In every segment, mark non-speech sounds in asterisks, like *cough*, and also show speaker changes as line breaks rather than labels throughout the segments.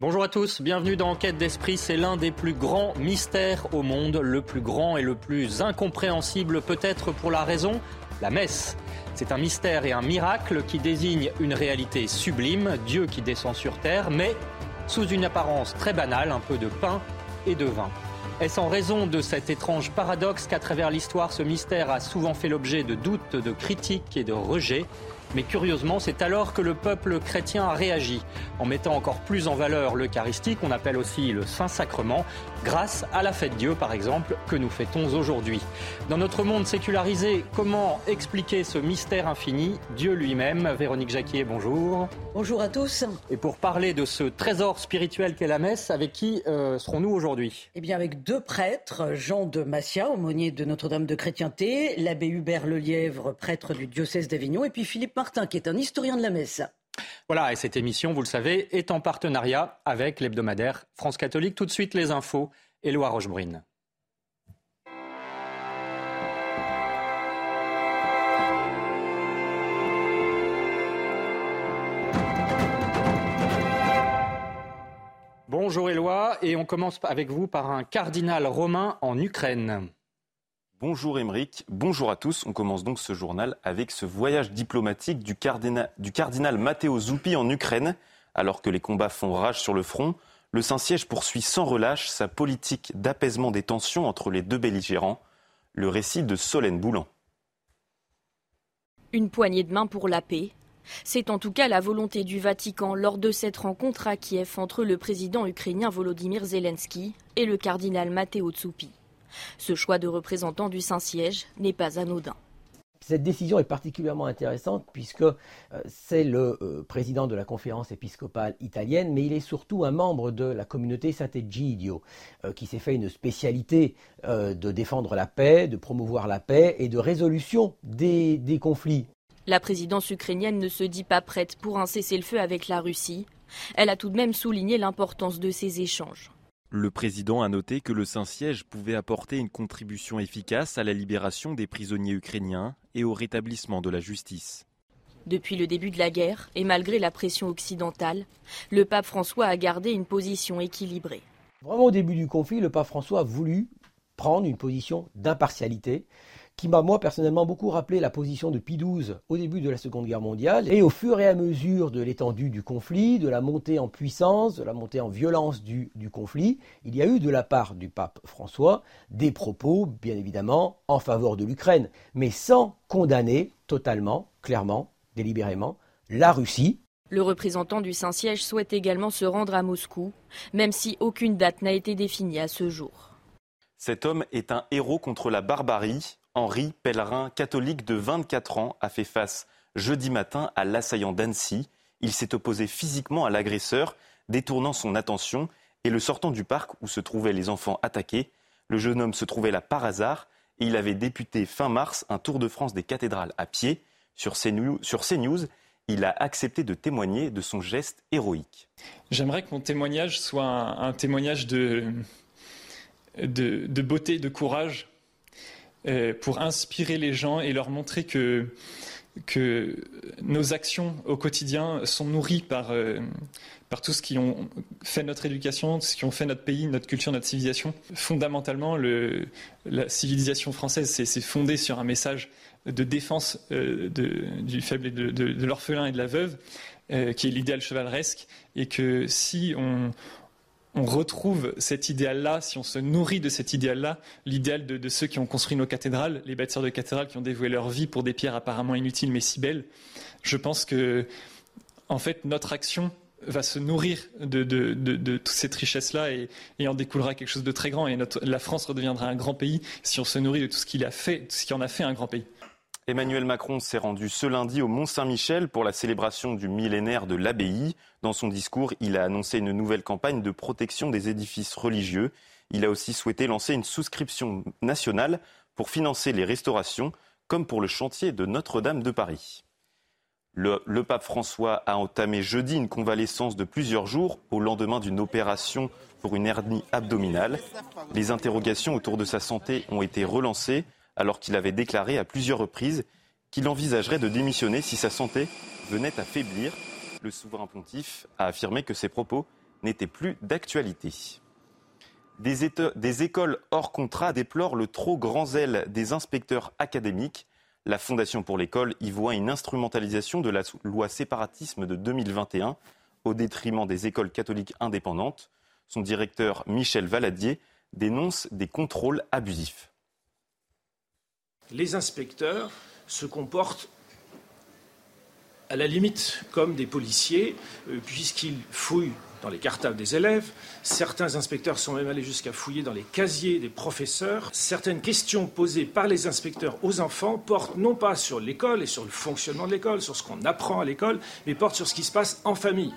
Bonjour à tous, bienvenue dans Enquête d'Esprit. C'est l'un des plus grands mystères au monde, le plus grand et le plus incompréhensible peut-être pour la raison, la messe. C'est un mystère et un miracle qui désigne une réalité sublime, Dieu qui descend sur terre, mais sous une apparence très banale, un peu de pain et de vin. Est-ce en raison de cet étrange paradoxe qu'à travers l'histoire, ce mystère a souvent fait l'objet de doutes, de critiques et de rejets? Mais curieusement, c'est alors que le peuple chrétien a réagi, en mettant encore plus en valeur l'Eucharistie, qu'on appelle aussi le Saint-Sacrement, grâce à la fête Dieu, par exemple, que nous fêtons aujourd'hui. Dans notre monde sécularisé, comment expliquer ce mystère infini? Dieu lui-même. Véronique Jacquier, bonjour.
Bonjour à tous.
Et pour parler de ce trésor spirituel qu'est la messe, avec qui euh, serons-nous aujourd'hui?
Eh bien, avec deux prêtres, Jean de Massia, aumônier de Notre-Dame de Chrétienté, l'abbé Hubert Lelièvre, prêtre du diocèse d'Avignon, et puis Philippe Martin, qui est un historien de la messe.
Voilà, et cette émission, vous le savez, est en partenariat avec l'hebdomadaire France Catholique. Tout de suite, les infos. Éloi Rochebrune. Bonjour Éloi, et on commence avec vous par un cardinal romain en Ukraine.
Bonjour Émeric, bonjour à tous. On commence donc ce journal avec ce voyage diplomatique du cardinal, Matteo Zuppi en Ukraine. Alors que les combats font rage sur le front, le Saint-Siège poursuit sans relâche sa politique d'apaisement des tensions entre les deux belligérants. Le récit de Solène Boulan.
Une poignée de main pour la paix. C'est en tout cas la volonté du Vatican lors de cette rencontre à Kiev entre le président ukrainien Volodymyr Zelensky et le cardinal Matteo Zuppi. Ce choix de représentant du Saint-Siège n'est pas anodin.
Cette décision est particulièrement intéressante puisque euh, c'est le euh, président de la conférence épiscopale italienne, mais il est surtout un membre de la communauté Sant'Egidio, euh, qui s'est fait une spécialité de défendre la paix, de promouvoir la paix et de résolution des, des conflits.
La présidence ukrainienne ne se dit pas prête pour un cessez-le-feu avec la Russie. Elle a tout de même souligné l'importance de ces échanges.
Le président a noté que le Saint-Siège pouvait apporter une contribution efficace à la libération des prisonniers ukrainiens et au rétablissement de la justice.
Depuis le début de la guerre, et malgré la pression occidentale, le pape François a gardé une position équilibrée.
Vraiment au début du conflit, le pape François a voulu prendre une position d'impartialité qui m'a moi personnellement beaucoup rappelé la position de Pie XII au début de la Seconde Guerre mondiale. Et au fur et à mesure de l'étendue du conflit, de la montée en puissance, de la montée en violence du, du conflit, il y a eu de la part du pape François des propos, bien évidemment, en faveur de l'Ukraine, mais sans condamner totalement, clairement, délibérément, la Russie,
le représentant du Saint-Siège souhaite également se rendre à Moscou, même si aucune date n'a été définie à ce jour.
Cet homme est un héros contre la barbarie. Henri, pèlerin catholique de 24 ans, a fait face jeudi matin à l'assaillant d'Annecy. Il s'est opposé physiquement à l'agresseur, détournant son attention et le sortant du parc où se trouvaient les enfants attaqués. Le jeune homme se trouvait là par hasard et il avait député fin mars un Tour de France des cathédrales à pied. Sur CNews, sur il a accepté de témoigner de son geste héroïque.
J'aimerais que mon témoignage soit un, témoignage de, de, beauté, de courage, euh, pour inspirer les gens et leur montrer que, nos actions au quotidien sont nourries par, euh, par tout ce qui ont fait notre éducation, tout ce qui ont fait notre pays, notre culture, notre civilisation. Fondamentalement, le, la civilisation française s'est fondée sur un message de défense euh, du faible et de, de, de l'orphelin et de la veuve, euh, qui est l'idéal chevaleresque, et que si on, on retrouve cet idéal-là, si on se nourrit de cet idéal-là, l'idéal de, ceux qui ont construit nos cathédrales, les bâtisseurs de cathédrales qui ont dévoué leur vie pour des pierres apparemment inutiles mais si belles, je pense que, en fait, notre action va se nourrir de, toute cette richesse-là et, en découlera quelque chose de très grand. Et la France redeviendra un grand pays si on se nourrit de tout ce qu'il a fait, tout ce qui en a fait un grand pays.
Emmanuel Macron s'est rendu ce lundi au Mont-Saint-Michel pour la célébration du millénaire de l'abbaye. Dans son discours, il a annoncé une nouvelle campagne de protection des édifices religieux. Il a aussi souhaité lancer une souscription nationale pour financer les restaurations, comme pour le chantier de Notre-Dame de Paris. Le, pape François a entamé jeudi une convalescence de plusieurs jours au lendemain d'une opération pour une hernie abdominale. Les interrogations autour de sa santé ont été relancées alors qu'il avait déclaré à plusieurs reprises qu'il envisagerait de démissionner si sa santé venait à faiblir. Le souverain pontife a affirmé que ses propos n'était plus d'actualité. Des, des, écoles hors contrat déplorent le trop grand zèle des inspecteurs académiques. La Fondation pour l'école y voit une instrumentalisation de la loi séparatisme de 2021 au détriment des écoles catholiques indépendantes. Son directeur Michel Valadier dénonce des contrôles abusifs.
Les inspecteurs se comportent à la limite comme des policiers, euh, puisqu'ils fouillent dans les cartables des élèves. Certains inspecteurs sont même allés jusqu'à fouiller dans les casiers des professeurs. Certaines questions posées par les inspecteurs aux enfants portent non pas sur l'école et sur le fonctionnement de l'école, sur ce qu'on apprend à l'école, mais portent sur ce qui se passe en famille.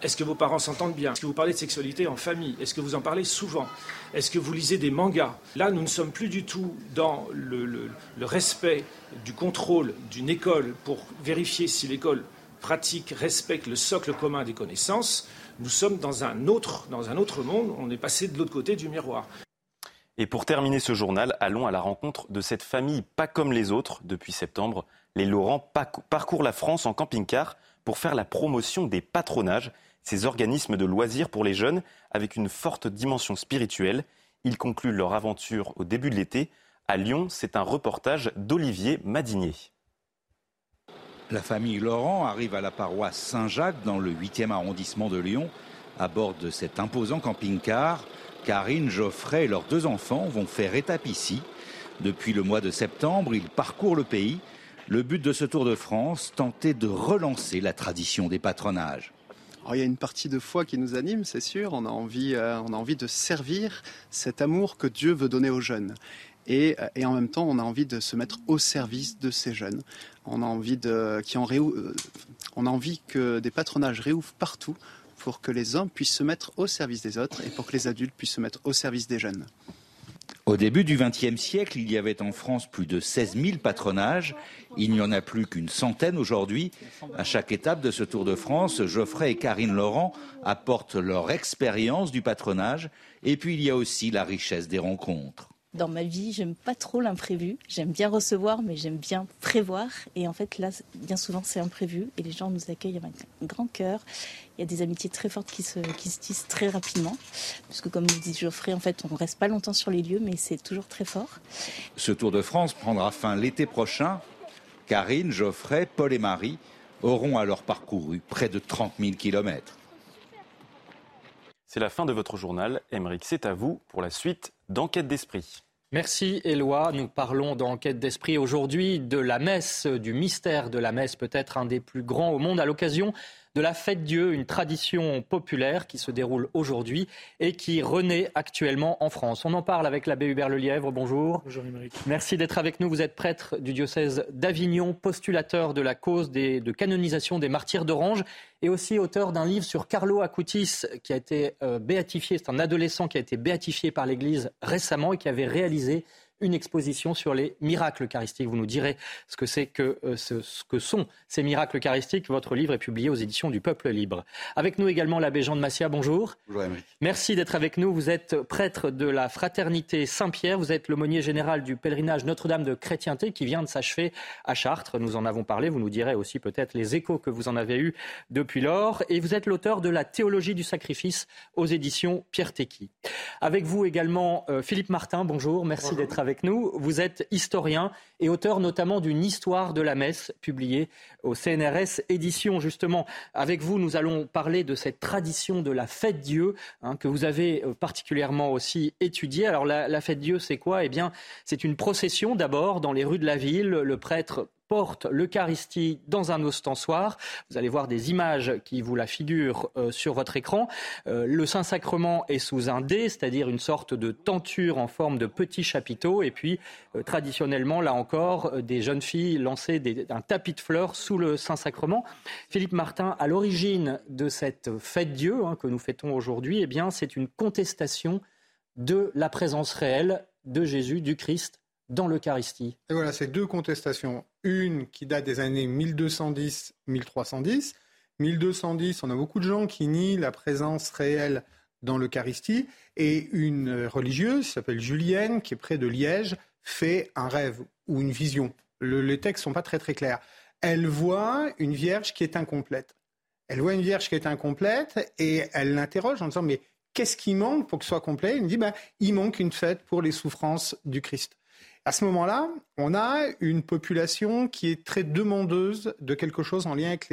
Est-ce que vos parents s'entendent bien? Est-ce que vous parlez de sexualité en famille? Est-ce que vous en parlez souvent? Est-ce que vous lisez des mangas? Là, nous ne sommes plus du tout dans le, respect du contrôle d'une école pour vérifier si l'école pratique, respecte le socle commun des connaissances. Nous sommes dans un autre, dans un autre monde. On est passé de l'autre côté du miroir.
Et pour terminer ce journal, allons à la rencontre de cette famille pas comme les autres. Depuis septembre, les Laurent parcourent la France en camping-car pour faire la promotion des patronages ces organismes de loisirs pour les jeunes avec une forte dimension spirituelle. Ils concluent leur aventure au début de l'été. À Lyon, c'est un reportage d'Olivier Madinier.
La famille Laurent arrive à la paroisse Saint-Jacques dans le 8e arrondissement de Lyon à bord de cet imposant camping-car. Karine, Geoffrey et leurs deux enfants vont faire étape ici. Depuis le mois de septembre, ils parcourent le pays. Le but de ce Tour de France, tenter de relancer la tradition des patronages
il y a une partie de foi qui nous anime, c'est sûr. On a envie, euh, on a envie de servir cet amour que Dieu veut donner aux jeunes. Et, euh, et, en même temps, on a envie de se mettre au service de ces jeunes. On a envie de, qui en euh, on a envie que des patronages réouvrent partout pour que les hommes puissent se mettre au service des autres et pour que les adultes puissent se mettre au service des jeunes.
Au début du XXe siècle, il y avait en France plus de 16 000 patronages. Il n'y en a plus qu'une centaine aujourd'hui. À chaque étape de ce Tour de France, Geoffrey et Karine Laurent apportent leur expérience du patronage. Et puis il y a aussi la richesse des rencontres
dans ma vie, j'aime pas trop l'imprévu. J'aime bien recevoir, mais j'aime bien prévoir. Et en fait, là, bien souvent, c'est imprévu. Et les gens nous accueillent avec un grand cœur. Il y a des amitiés très fortes qui se, qui se tissent très rapidement. Parce que, comme nous dit Geoffrey, en fait, on ne reste pas longtemps sur les lieux, mais c'est toujours très fort.
Ce Tour de France prendra fin l'été prochain. Karine, Geoffrey, Paul et Marie auront alors parcouru près de 30 000 kilomètres.
C'est la fin de votre journal. Émeric, c'est à vous pour la suite d'Enquête d'Esprit.
Merci Éloi. Nous parlons d'enquête d'esprit aujourd'hui de la messe, du mystère de la messe, peut-être un des plus grands au monde, à l'occasion de la fête Dieu, une tradition populaire qui se déroule aujourd'hui et qui renaît actuellement en France. On en parle avec l'abbé Hubert Lelièvre. Bonjour.
Bonjour Émeric.
Merci d'être avec nous. Vous êtes prêtre du diocèse d'Avignon, postulateur de la cause de canonisation des martyrs d'Orange et aussi auteur d'un livre sur Carlo Acutis qui a été euh, béatifié. C'est un adolescent qui a été béatifié par l'Église récemment et qui avait réalisé une exposition sur les miracles eucharistiques. Vous nous direz ce que c'est que euh, ce, que sont ces miracles eucharistiques. Votre livre est publié aux éditions du Peuple Libre. Avec nous également l'abbé Jean de Massia. Bonjour.
Bonjour
Merci d'être avec nous. Vous êtes prêtre de la Fraternité Saint-Pierre. Vous êtes l'aumônier général du pèlerinage Notre-Dame de Chrétienté qui vient de s'achever à Chartres. Nous en avons parlé. Vous nous direz aussi peut-être les échos que vous en avez eus depuis lors. Et vous êtes l'auteur de la Théologie du sacrifice aux éditions Pierre Tecky. Avec vous également euh, Philippe Martin. Bonjour. Merci d'être avec avec nous. Vous êtes historien et auteur notamment d'une histoire de la messe publiée au CNRS édition. Justement, avec vous, nous allons parler de cette tradition de la fête Dieu hein, que vous avez euh, particulièrement aussi étudiée. Alors la, la fête Dieu, c'est quoi? Eh bien, c'est une procession d'abord dans les rues de la ville. Le prêtre porte l'Eucharistie dans un ostensoir. Vous allez voir des images qui vous la figurent euh, sur votre écran. Euh, le Saint-Sacrement est sous un dé, c'est-à-dire une sorte de tenture en forme de petit chapiteau. Et puis, euh, traditionnellement, là encore, des jeunes filles lançaient un tapis de fleurs sous le Saint-Sacrement. Philippe Martin, à l'origine de cette fête Dieu hein, que nous fêtons aujourd'hui, eh bien, c'est une contestation de la présence réelle de Jésus, du Christ, dans l'Eucharistie.
Et voilà, c'est deux contestations. Une qui date des années 1210-1310. 1210, on a beaucoup de gens qui nient la présence réelle dans l'Eucharistie. Et une religieuse, qui s'appelle Julienne, qui est près de Liège, fait un rêve ou une vision. les textes sont pas très très clairs. Elle voit une vierge qui est incomplète. Elle voit une vierge qui est incomplète et elle l'interroge en disant mais qu'est-ce qui manque pour que ce soit complet? Il me dit ben, il manque une fête pour les souffrances du Christ. À ce moment-là, on a une population qui est très demandeuse de quelque chose en lien avec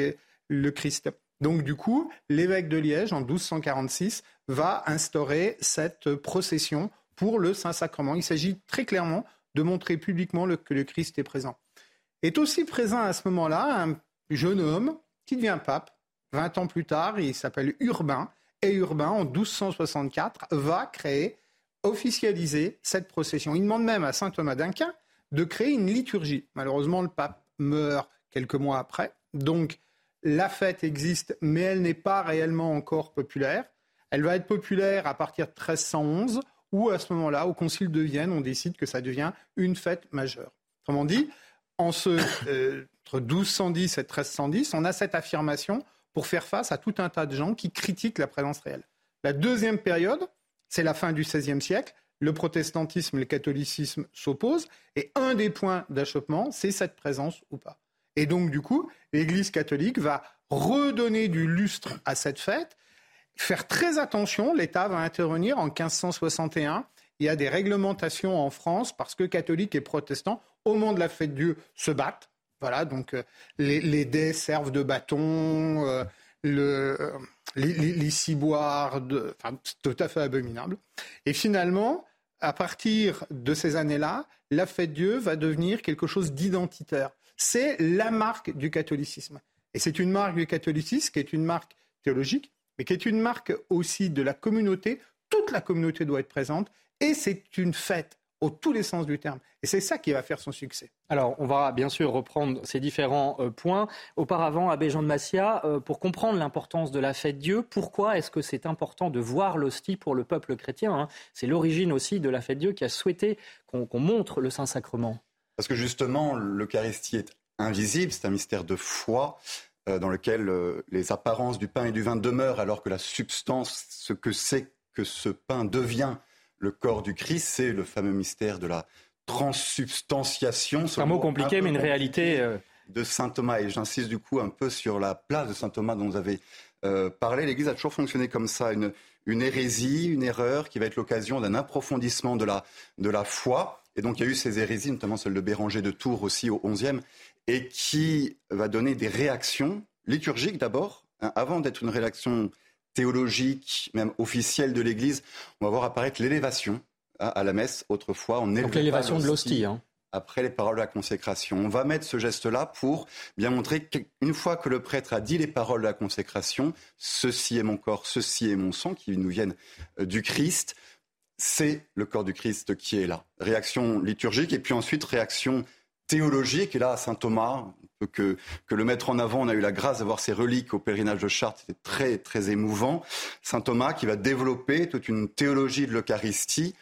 le Christ. Donc du coup, l'évêque de Liège, en 1246, va instaurer cette procession pour le Saint-Sacrement. Il s'agit très clairement de montrer publiquement que le Christ est présent. Est aussi présent à ce moment-là un jeune homme qui devient pape. 20 ans plus tard, il s'appelle Urbain. Et Urbain, en 1264, va créer, officialiser cette procession. Il demande même à saint Thomas d'Aquin de créer une liturgie. Malheureusement, le pape meurt quelques mois après. Donc, la fête existe, mais elle n'est pas réellement encore populaire. Elle va être populaire à partir de 1311, où à ce moment-là, au Concile de Vienne, on décide que ça devient une fête majeure. Autrement dit, euh, entre 1210 et 1310, on a cette affirmation pour faire face à tout un tas de gens qui critiquent la présence réelle. La deuxième période, c'est la fin du XVIe siècle. Le protestantisme et le catholicisme s'opposent. Et un des points d'achoppement, c'est cette présence ou pas. Et donc, du coup, l'Église catholique va redonner du lustre à cette fête, faire très attention. L'État va intervenir en 1561. Il y a des réglementations en France parce que catholiques et protestants, au moment de la fête de Dieu, se battent. Voilà, donc euh, les, dés servent de bâton, euh, euh, les, ciboires, tout à fait abominable. Et finalement, à partir de ces années-là, la fête Dieu va devenir quelque chose d'identitaire c'est la marque du catholicisme. Et c'est une marque du catholicisme qui est une marque théologique, mais qui est une marque aussi de la communauté. Toute la communauté doit être présente et c'est une fête au tous les sens du terme. Et c'est ça qui va faire son succès.
Alors, on va bien sûr reprendre ces différents euh, points. Auparavant, Abbé Jean de Massia, euh, pour comprendre l'importance de la fête Dieu, pourquoi est-ce que c'est important de voir l'hostie pour le peuple chrétien hein? C'est l'origine aussi de la fête Dieu qui a souhaité qu'on montre le Saint-Sacrement.
Parce que justement, l'Eucharistie est invisible, c'est un mystère de foi euh, dans lequel euh, les apparences du pain et du vin demeurent, alors que la substance, ce que c'est que ce pain devient le corps du Christ, c'est le fameux mystère de la transsubstantiation.
C'est un mot compliqué, mais une réalité. Euh,
de saint Thomas. Et j'insiste du coup un peu sur la place de saint Thomas dont vous avez parlé. L'Église a toujours fonctionné comme ça, une, une hérésie, une erreur qui va être l'occasion d'un approfondissement de la, de la foi. Et donc il y a eu ces hérésies, notamment celle de Béranger de Tours aussi au XIe, et qui va donner des réactions liturgiques d'abord, hein, avant d'être une réaction théologique, même officielle de l'Église. On va voir apparaître l'élévation hein, à la messe autrefois.
On donc l'élévation de l'hostie. Hein.
Après les paroles de la consécration. On va mettre ce geste-là pour bien montrer qu'une fois que le prêtre a dit les paroles de la consécration, ceci est mon corps, ceci est mon sang, qui nous viennent euh, du Christ, c'est le corps du Christ qui est là. Réaction liturgique et puis ensuite réaction théologique. Et là, Saint Thomas, que, que le mettre en avant, on a eu la grâce d'avoir ses reliques au pèlerinage de Chartres, c'était très, très émouvant. Saint Thomas qui va développer toute une théologie de l'Eucharistie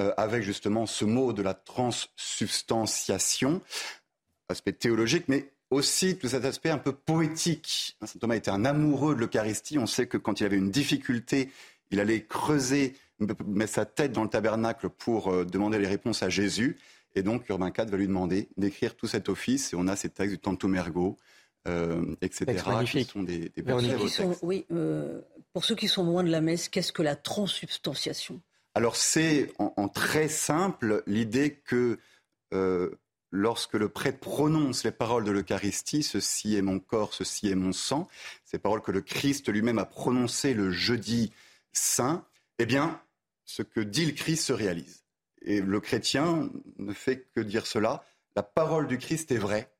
euh, avec justement ce mot de la transsubstantiation, aspect théologique, mais aussi tout cet aspect un peu poétique. Saint Thomas était un amoureux de l'Eucharistie. On sait que quand il avait une difficulté, il allait creuser met sa tête dans le tabernacle pour euh, demander les réponses à Jésus. Et donc, Urbain IV va lui demander d'écrire tout cet office. Et on a ces textes du Tantum Ergo, euh, etc.,
qui sont des, des Oui, euh, pour ceux qui sont loin de la messe, qu'est-ce que la transsubstantiation
Alors, c'est en, très simple l'idée que lorsque le prêtre prononce les paroles de l'Eucharistie, ceci est mon corps, ceci est mon sang, ces paroles que le Christ lui-même a prononcées le jeudi saint, eh bien, ce que dit le Christ se réalise. Et le chrétien ne fait que dire cela. La parole du Christ est vraie.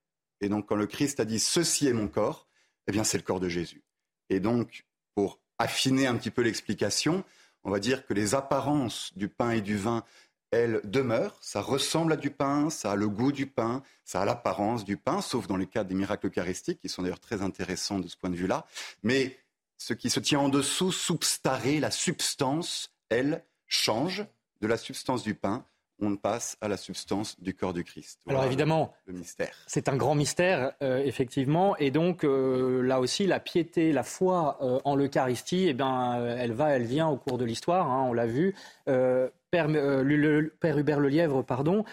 Et donc, quand le Christ a dit ceci est mon corps, eh bien, c'est le corps de Jésus. Et donc, pour affiner un petit peu l'explication, on va dire que les apparences du pain et du vin, elles demeurent. Ça ressemble à du pain, ça a le goût du pain, ça a l'apparence du pain, sauf dans les cas des miracles eucharistiques, qui sont d'ailleurs très intéressants de ce point de vue-là. Mais ce qui se tient en dessous, substaré, la substance, elle, change de la substance du pain on passe à la substance du corps du Christ.
Alors évidemment, le mystère. C'est un grand mystère, euh, effectivement, et donc euh, là aussi, la piété, la foi euh, en l'Eucharistie, eh ben, elle va, elle vient au cours de l'histoire. Hein, on l'a vu. Père, le, Père, Hubert Lelièvre, pardon,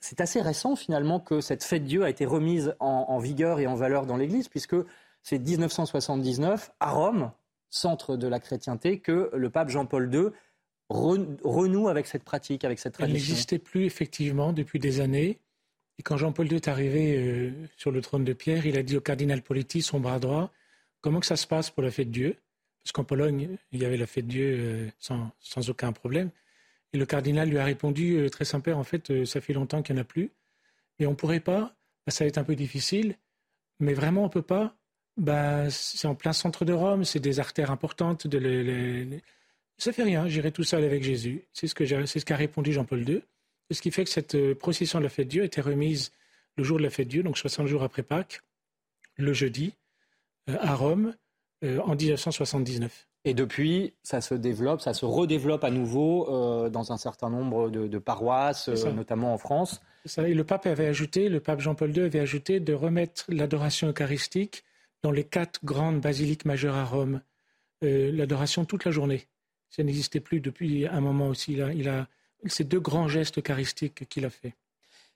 c'est assez récent finalement que cette fête Dieu a été remise en, en vigueur et en valeur dans l'Église, puisque c'est 1979, à Rome, centre de la chrétienté, que le pape Jean-Paul II renoue avec cette pratique, avec cette tradition.
Elle n'existait plus effectivement depuis des années. Et quand Jean-Paul II est arrivé euh, sur le trône de Pierre, il a dit au cardinal Politi, son bras droit, comment que ça se passe pour la fête de Dieu? Parce qu'en Pologne, il y avait la fête de Dieu euh, sans, sans, aucun problème. Et le cardinal lui a répondu, euh, très sympa, en fait, ça fait longtemps qu'il n'y en a plus. Et on ne pourrait pas, bah, ça va être un peu difficile, mais vraiment on ne peut pas. Bah, c'est en plein centre de Rome, c'est des artères importantes. De les... Ça fait rien, j'irai tout seul avec Jésus. C'est ce qu'a ce qu'a répondu Jean-Paul II. Ce qui fait que cette euh, procession de la fête de Dieu était remise le jour de la fête de Dieu, donc 60 jours après Pâques, le jeudi, euh, à Rome, euh, en 1979.
Et depuis, ça se développe, ça se redéveloppe à nouveau dans un certain nombre de, paroisses, notamment en France.
Ça. Et le pape avait ajouté, le pape Jean-Paul II avait ajouté de remettre l'adoration eucharistique dans les quatre grandes basiliques majeures à Rome, l'adoration toute la journée. Ça n'existait plus depuis un moment aussi. Là. Il a ces deux grands gestes eucharistiques qu'il a fait.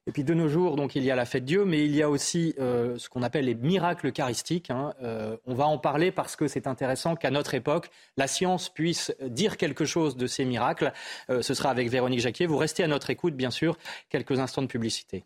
Et puis de nos jours, donc il y a la fête Dieu, mais il y a aussi euh, ce qu'on appelle les miracles eucharistiques. Hein. Euh, on va en parler parce que c'est intéressant qu'à notre époque, la science puisse dire quelque chose de ces miracles. Euh, ce sera avec Véronique Jacquier. Vous restez à notre écoute, bien sûr. Quelques instants de publicité.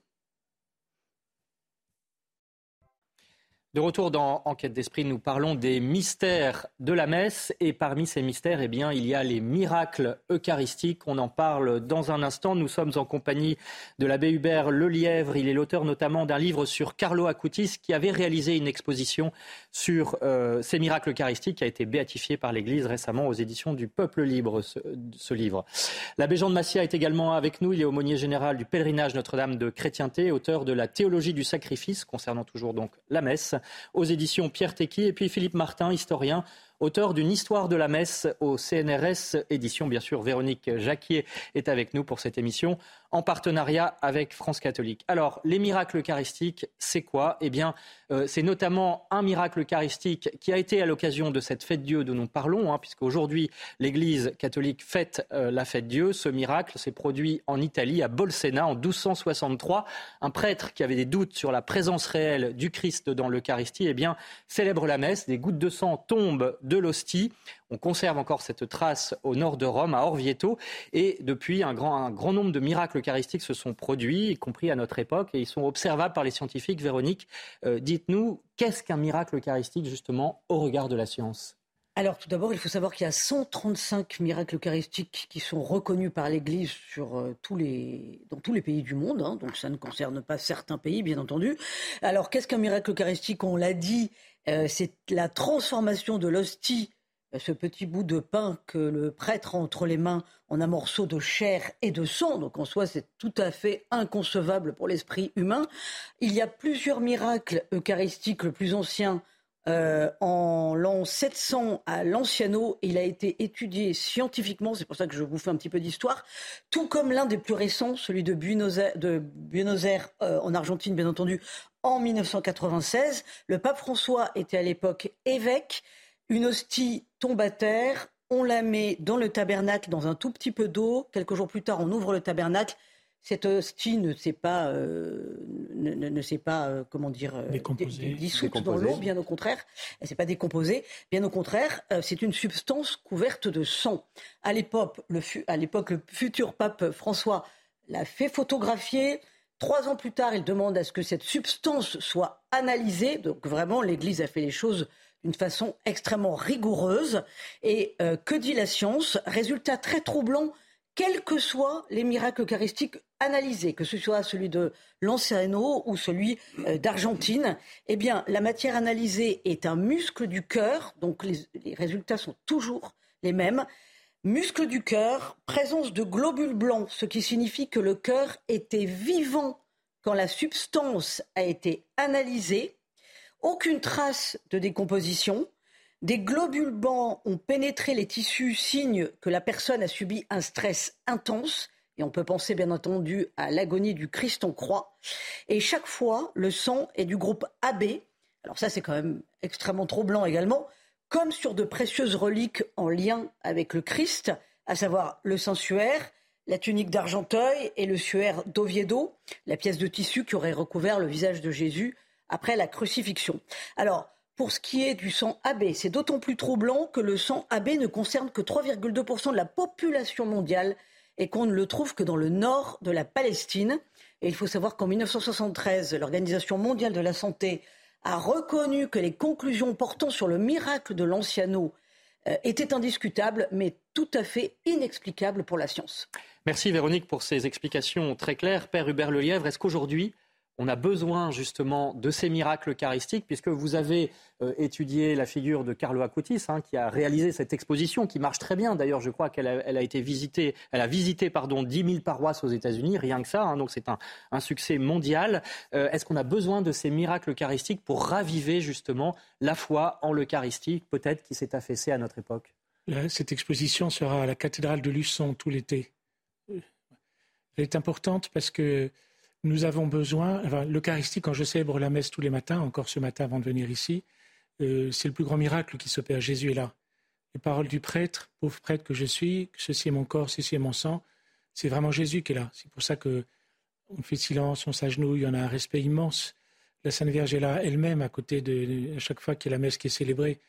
De retour dans Enquête d'esprit, nous parlons des mystères de la messe et parmi ces mystères, eh bien, il y a les miracles eucharistiques. On en parle dans un instant. Nous sommes en compagnie de l'abbé Hubert Lelièvre. Il est l'auteur notamment d'un livre sur Carlo Acutis qui avait réalisé une exposition sur euh, ces miracles eucharistiques qui a été béatifié par l'Église récemment aux éditions du Peuple Libre, ce, ce livre. L'abbé Jean de Massia est également avec nous. Il est aumônier général du pèlerinage Notre-Dame de Chrétienté, auteur de la théologie du sacrifice concernant toujours donc la messe aux éditions Pierre Tequi, et puis Philippe Martin, historien, auteur d'une histoire de la messe au CNRS, édition bien sûr. Véronique Jacquier est avec nous pour cette émission en partenariat avec France catholique. Alors, les miracles eucharistiques, c'est quoi? Eh bien, euh, c'est notamment un miracle eucharistique qui a été à l'occasion de cette fête Dieu dont nous parlons, hein, puisqu'aujourd'hui, l'Église catholique fête euh, la fête Dieu. Ce miracle s'est produit en Italie, à Bolsena, en 1263. Un prêtre qui avait des doutes sur la présence réelle du Christ dans l'Eucharistie, eh bien, célèbre la messe. Des gouttes de sang tombent l'hostie. On conserve encore cette trace au nord de Rome, à Orvieto. Et depuis, un grand, un grand nombre de miracles eucharistiques se sont produits, y compris à notre époque, et ils sont observables par les scientifiques. Véronique, euh, dites-nous, qu'est-ce qu'un miracle eucharistique, justement, au regard de la science?
Alors tout d'abord, il faut savoir qu'il y a 135 miracles eucharistiques qui sont reconnus par l'Église sur, euh, tous les, dans tous les pays du monde, hein. donc ça ne concerne pas certains pays, bien entendu. Alors qu'est-ce qu'un miracle eucharistique? On l'a dit, euh, c'est la transformation de l'hostie ce petit bout de pain que le prêtre a entre les mains en un morceau de chair et de sang. Donc en soi, c'est tout à fait inconcevable pour l'esprit humain. Il y a plusieurs miracles eucharistiques. Le plus ancien, euh, en l'an 700 à Lanciano, il a été étudié scientifiquement, c'est pour ça que je vous fais un petit peu d'histoire, tout comme l'un des plus récents, celui de Buenos Aires, euh, en Argentine, bien entendu, en 1996. Le pape François était à l'époque évêque. Une hostie tombe à terre, on la met dans le tabernacle dans un tout petit peu d'eau. Quelques jours plus tard, on ouvre le tabernacle. Cette hostie ne s'est pas, euh, ne, s'est pas euh, comment dire, euh, dissoute dans l'eau, bien au contraire. Elle s'est pas décomposée. Bien au contraire, c'est une substance couverte de sang. À l'époque, le, à l'époque, le futur pape François l'a fait photographier. Trois ans plus tard, il demande à ce que cette substance soit analysée. Donc vraiment, l'Église a fait les choses d'une façon extrêmement rigoureuse. Et euh, que dit la science? Résultat très troublant, quels que soient les miracles eucharistiques analysés, que ce soit celui de Lanciano ou celui euh, d'Argentine, eh la matière analysée est un muscle du cœur, donc les résultats sont toujours les mêmes. Muscle du cœur, présence de globules blancs, ce qui signifie que le cœur était vivant quand la substance a été analysée aucune trace de décomposition. Des globules blancs ont pénétré les tissus, signe que la personne a subi un stress intense. Et on peut penser bien entendu à l'agonie du Christ en croix. Et chaque fois, le sang est du groupe AB. Alors ça, c'est quand même extrêmement troublant également, comme sur de précieuses reliques en lien avec le Christ, à savoir le Saint-Suaire, la tunique d'Argenteuil et le suaire d'Oviedo, la pièce de tissu qui aurait recouvert le visage de Jésus après la crucifixion. Alors, pour ce qui est du sang AB. C'est d'autant plus troublant que le sang AB ne concerne que 3,2% de la population mondiale et qu'on ne le trouve que dans le nord de la Palestine. Et il faut savoir qu'en 1973, l'Organisation mondiale de la santé a reconnu que les conclusions portant sur le miracle de l'anciano euh, étaient indiscutables, mais tout à fait inexplicables pour la science.
Merci Véronique pour ces explications très claires. Père Hubert Lelièvre, est-ce qu'aujourd'hui, on a besoin justement de ces miracles eucharistiques, puisque vous avez euh, étudié la figure de Carlo Acutis, hein, qui a réalisé cette exposition, qui marche très bien. D'ailleurs, je crois qu'elle a, été visitée, elle a visité pardon, 10 000 paroisses aux États-Unis, rien que ça, hein, donc c'est un, succès mondial. Euh, est-ce qu'on a besoin de ces miracles eucharistiques pour raviver justement la foi en l'Eucharistie, peut-être qui s'est affaissée à notre époque?
Cette exposition sera à la cathédrale de Luçon tout l'été. Elle est importante parce que nous avons besoin, l'Eucharistie, quand je célèbre la messe tous les matins, encore ce matin avant de venir ici, euh, c'est le plus grand miracle qui s'opère. Jésus est là. Les paroles du prêtre, pauvre prêtre que je suis, ceci est mon corps, ceci est mon sang, c'est vraiment Jésus qui est là. C'est pour ça que on fait silence, on s'agenouille, on a un respect immense. La Sainte Vierge est là elle-même à côté de, à chaque fois qu'il y a la messe qui est célébrée.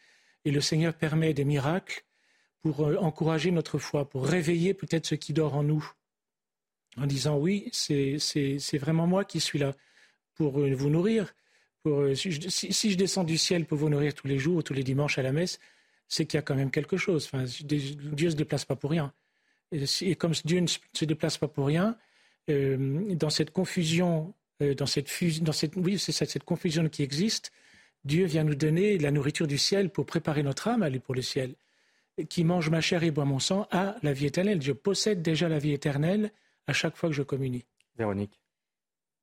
Et le Seigneur permet des miracles pour euh, encourager notre foi, pour réveiller peut-être ce qui dort en nous en disant oui, c'est vraiment moi qui suis là pour euh, vous nourrir. Euh, si, je, descends du ciel pour vous nourrir tous les jours, tous les dimanches à la messe, c'est qu'il y a quand même quelque chose. Enfin, Dieu ne se déplace pas pour rien. Et, comme Dieu ne se déplace pas pour rien, euh, dans cette confusion, dans cette, oui, c'est cette confusion qui existe, Dieu vient nous donner la nourriture du ciel pour préparer notre âme à aller pour le ciel. Qui mange ma chair et boit mon sang a la vie éternelle. Je possède déjà la vie éternelle à chaque fois que je communie.
Véronique.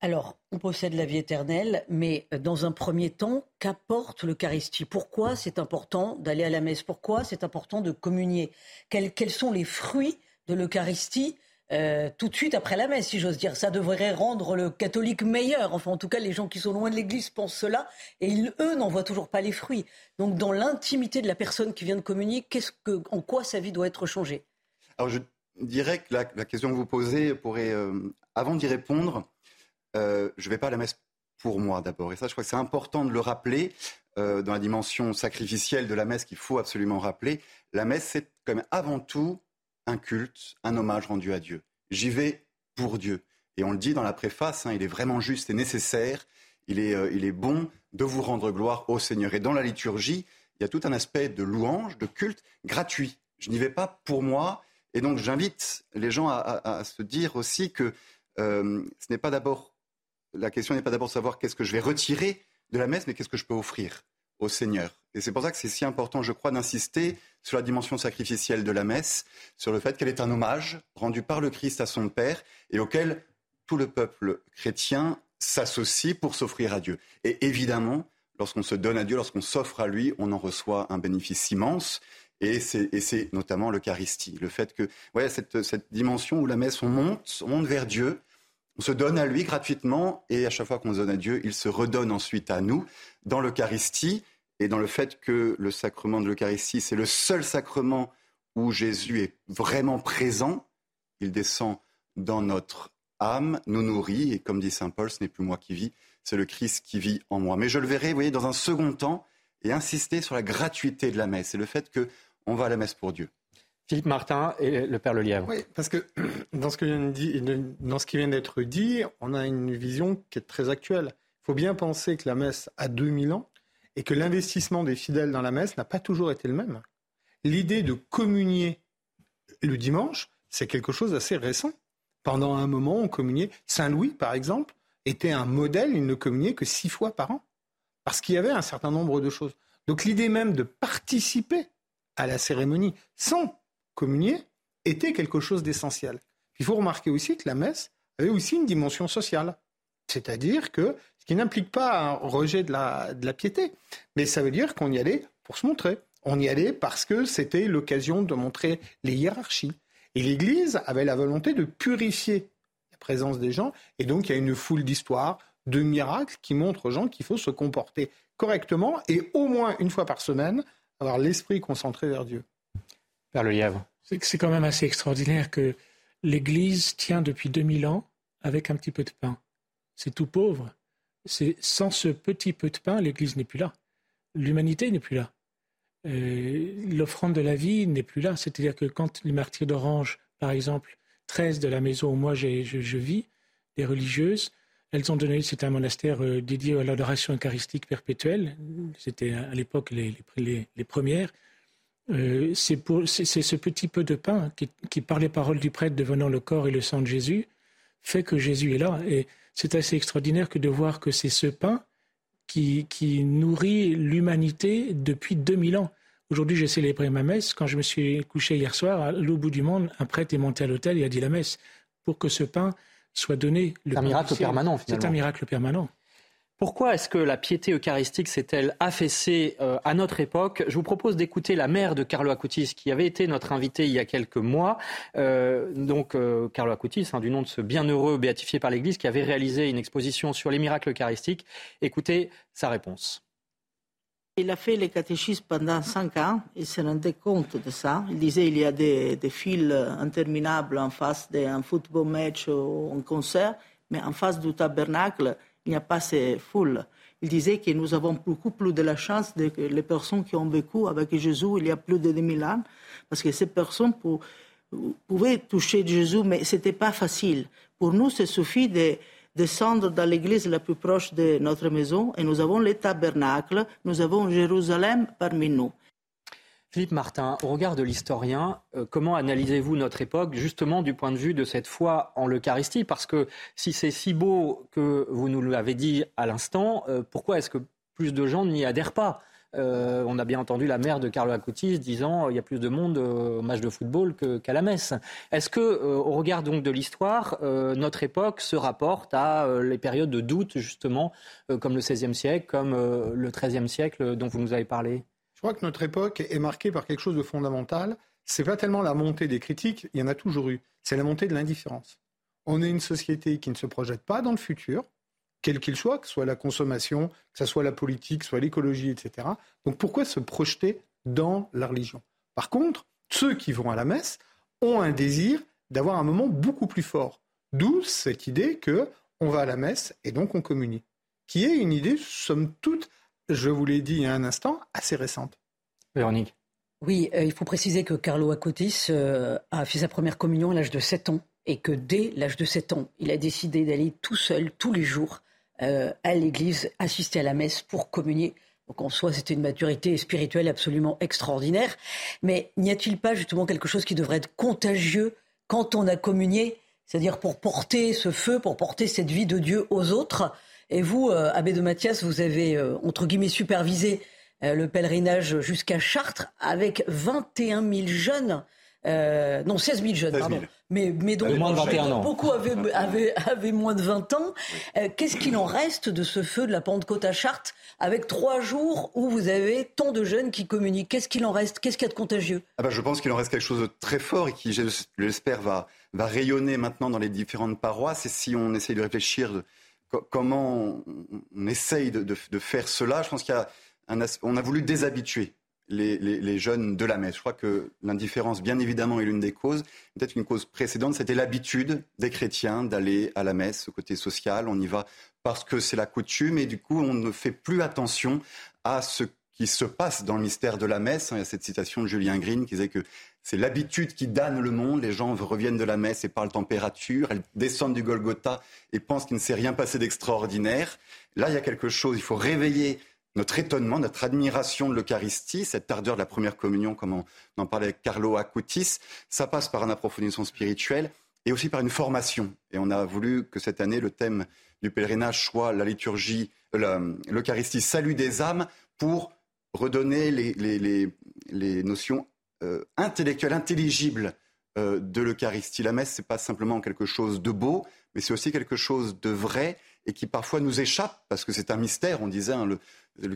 Alors, on possède la vie éternelle, mais dans un premier temps, qu'apporte l'Eucharistie Pourquoi c'est important d'aller à la messe? Pourquoi c'est important de communier? Quels, sont les fruits de l'Eucharistie euh, tout de suite après la messe, si j'ose dire? Ça devrait rendre le catholique meilleur. Enfin, en tout cas, les gens qui sont loin de l'Église pensent cela, et eux n'en voient toujours pas les fruits. Donc, dans l'intimité de la personne qui vient de communier, que, en quoi sa vie doit être changée?
Alors, je dirais que la, question que vous posez pourrait, euh, avant d'y répondre, euh, je ne vais pas à la messe pour moi d'abord. Et ça, je crois que c'est important de le rappeler euh, dans la dimension sacrificielle de la messe qu'il faut absolument rappeler. La messe, c'est quand même avant tout un culte, un hommage rendu à Dieu. J'y vais pour Dieu. Et on le dit dans la préface, hein, il est vraiment juste et nécessaire, il est, il est bon de vous rendre gloire au Seigneur. Et dans la liturgie, il y a tout un aspect de louange, de culte gratuit. Je n'y vais pas pour moi, et donc j'invite les gens à, se dire aussi que euh, ce n'est pas d'abord la question n'est pas d'abord de savoir qu'est-ce que je vais retirer de la messe, mais qu'est-ce que je peux offrir au Seigneur. Et c'est pour ça que c'est si important, je crois, d'insister sur la dimension sacrificielle de la messe, sur le fait qu'elle est un hommage rendu par le Christ à son Père et auquel tout le peuple chrétien s'associe pour s'offrir à Dieu. Et évidemment, lorsqu'on se donne à Dieu, lorsqu'on s'offre à lui, on en reçoit un bénéfice immense. Et c'est notamment l'Eucharistie, le fait que ouais, cette, cette, dimension où la messe, on monte, on monte vers Dieu, on se donne à lui gratuitement, et à chaque fois qu'on se donne à Dieu, il se redonne ensuite à nous dans l'Eucharistie, et dans le fait que le sacrement de l'Eucharistie, c'est le seul sacrement où Jésus est vraiment présent, il descend dans notre âme, nous nourrit, et comme dit Saint Paul, ce n'est plus moi qui vis, c'est le Christ qui vit en moi. Mais je le verrai, vous voyez, dans un second temps, et insister sur la gratuité de la messe et le fait que on va à la messe pour Dieu.
Philippe Martin et le Père Lelièvre.
Oui, parce que *clears throat* dans ce, que dans ce qui vient d'être dit, on a une vision qui est très actuelle. Il faut bien penser que la messe a 2000 ans et que l'investissement des fidèles dans la messe n'a pas toujours été le même. L'idée de communier le dimanche, c'est quelque chose d'assez récent. Pendant un moment, on communiait. Saint Louis, par exemple, était un modèle, il ne communiait que six fois par an. Parce qu'il y avait un certain nombre de choses. Donc l'idée même de participer à la cérémonie sans communier était quelque chose d'essentiel. Il faut remarquer aussi que la messe avait aussi une dimension sociale. C'est-à-dire que, ce qui n'implique pas un rejet de la, de la piété, mais ça veut dire qu'on y allait pour se montrer. On y allait parce que c'était l'occasion de montrer les hiérarchies. Et l'Église avait la volonté de purifier la présence des gens. Et donc, il y a une foule d'histoires, de miracles qui montrent aux gens qu'il faut se comporter correctement et au moins une fois par semaine avoir l'esprit concentré vers Dieu.
Vers le lièvre.
C'est quand même assez extraordinaire que l'Église tient depuis 2000 ans avec un petit peu de pain. C'est tout pauvre. C'est sans ce petit peu de pain, l'Église n'est plus là. l'humanité n'est plus là. Euh, l'offrande de la vie n'est plus là. C'est-à-dire que quand les martyrs d'Orange, par exemple, 13 de la maison où moi je, je, vis, des religieuses, elles ont donné, c'est un monastère euh, dédié à l'adoration eucharistique perpétuelle, c'était à l'époque les, premières. Euh, c'est ce petit peu de pain qui, par les paroles du prêtre devenant le corps et le sang de Jésus, fait que Jésus est là. Et c'est assez extraordinaire que de voir que c'est ce pain qui, qui nourrit l'humanité depuis 2000 ans. Aujourd'hui, j'ai célébré ma messe. Quand je me suis couché hier soir, à l'au bout du monde, un prêtre est monté à l'hôtel et a dit la messe pour que ce pain soit donné.
C'est un miracle permanent,
finalement. C'est un miracle permanent.
Pourquoi est-ce que la piété eucharistique s'est-elle affaissée euh, à notre époque? Je vous propose d'écouter la mère de Carlo Acutis, qui avait été notre invité il y a quelques mois. Euh, donc, euh, Carlo Acutis, hein, du nom de ce bienheureux béatifié par l'Église, qui avait réalisé une exposition sur les miracles eucharistiques. Écoutez sa réponse.
Il a fait les catéchismes pendant cinq ans, il se rendait compte de ça. Il disait qu'il y a des, des fils interminables en face d'un football match ou un concert, mais en face du tabernacle, il n'y a pas ces foules. Il disait que nous avons beaucoup plus de la chance que les personnes qui ont vécu avec Jésus il y a plus de 2000 ans, parce que ces personnes pouvaient toucher Jésus, mais ce n'était pas facile. Pour nous, il suffit de descendre dans l'église la plus proche de notre maison et nous avons les tabernacles, nous avons Jérusalem parmi nous.
Philippe Martin, au regard de l'historien, euh, comment analysez-vous notre époque justement du point de vue de cette foi en l'Eucharistie? Parce que si c'est si beau que vous nous l'avez dit à l'instant, euh, pourquoi est-ce que plus de gens n'y adhèrent pas? Euh, on a bien entendu la mère de Carlo Acutis disant il y a plus de monde au match de football qu'à la messe. Est-ce que, au regard donc de l'histoire, notre époque se rapporte à les périodes de doute justement, comme le XVIe siècle, comme le XIIIe siècle dont vous nous avez parlé?
Je crois que notre époque est marquée par quelque chose de fondamental. C'est pas tellement la montée des critiques, il y en a toujours eu. C'est la montée de l'indifférence. On est une société qui ne se projette pas dans le futur, quel qu'il soit, que ce soit la consommation, que ce soit la politique, que ce soit l'écologie, etc. Donc pourquoi se projeter dans la religion? Par contre, ceux qui vont à la messe ont un désir d'avoir un moment beaucoup plus fort. D'où cette idée que on va à la messe et donc on communie, qui est une idée, somme toute, je vous l'ai dit il y a un instant, assez récente.
Véronique.
Oui, euh, il faut préciser que Carlo Acutis euh, a fait sa première communion à l'âge de 7 ans et que dès l'âge de 7 ans, il a décidé d'aller tout seul, tous les jours, euh, à l'église, assister à la messe pour communier. Donc en soi, c'était une maturité spirituelle absolument extraordinaire. Mais n'y a-t-il pas justement quelque chose qui devrait être contagieux quand on a communié C'est-à-dire pour porter ce feu, pour porter cette vie de Dieu aux autres? Et vous, euh, Abbé de Mathias, vous avez, euh, entre guillemets, supervisé euh, le pèlerinage jusqu'à Chartres avec 21 000 jeunes. Non, 16 000 jeunes, pardon. Mais, mais donc,
moins de 21 ans.
beaucoup avaient, avaient, avaient, moins de 20 ans. Qu'est-ce qu'il en reste de ce feu de la Pentecôte à Chartres avec trois jours où vous avez tant de jeunes qui communiquent? Qu'est-ce qu'il en reste? Qu'est-ce qu'il y a de contagieux?
Ah bah, Je pense qu'il en reste quelque chose de très fort et qui, je l'espère, va, va rayonner maintenant dans les différentes paroisses. Et si on essaye de réfléchir comment on, essaye de, faire cela. Je pense qu'il a on a voulu déshabituer les, jeunes de la messe. Je crois que l'indifférence, bien évidemment, est l'une des causes. Peut-être une cause précédente, c'était l'habitude des chrétiens d'aller à la messe, au côté social. On y va parce que c'est la coutume et du coup, on ne fait plus attention à ce qui se passe dans le mystère de la messe. Il y a cette citation de Julien Green qui disait que c'est l'habitude qui damne le monde. Les gens reviennent de la messe et parlent température. Elles descendent du Golgotha et pensent qu'il ne s'est rien passé d'extraordinaire. Là, il y a quelque chose. Il faut réveiller notre étonnement, notre admiration de l'Eucharistie, cette ardeur de la première communion, comme on en parlait avec Carlo Acutis. Ça passe par un approfondissement spirituel et aussi par une formation. Et on a voulu que cette année, le thème du pèlerinage soit la liturgie, l'Eucharistie, salut des âmes, pour redonner les notions euh, intellectuel, intelligible euh, de l'Eucharistie. La messe, n'est pas simplement quelque chose de beau, mais c'est aussi quelque chose de vrai et qui parfois nous échappe parce que c'est un mystère. On disait, hein, le,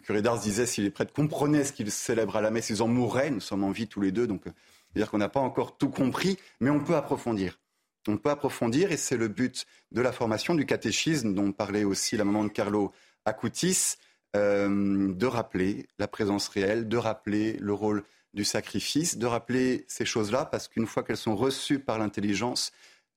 curé d'Ars disait, si les prêtres comprenaient ce qu'ils célèbrent à la messe, ils en mourraient. Nous sommes en vie tous les deux, donc euh, c'est-à-dire qu'on n'a pas encore tout compris, mais on peut approfondir. On peut approfondir et c'est le but de la formation du catéchisme dont parlait aussi la maman de Carlo Acutis, de rappeler la présence réelle, de rappeler le rôle du sacrifice, de rappeler ces choses-là, parce qu'une fois qu'elles sont reçues par l'intelligence,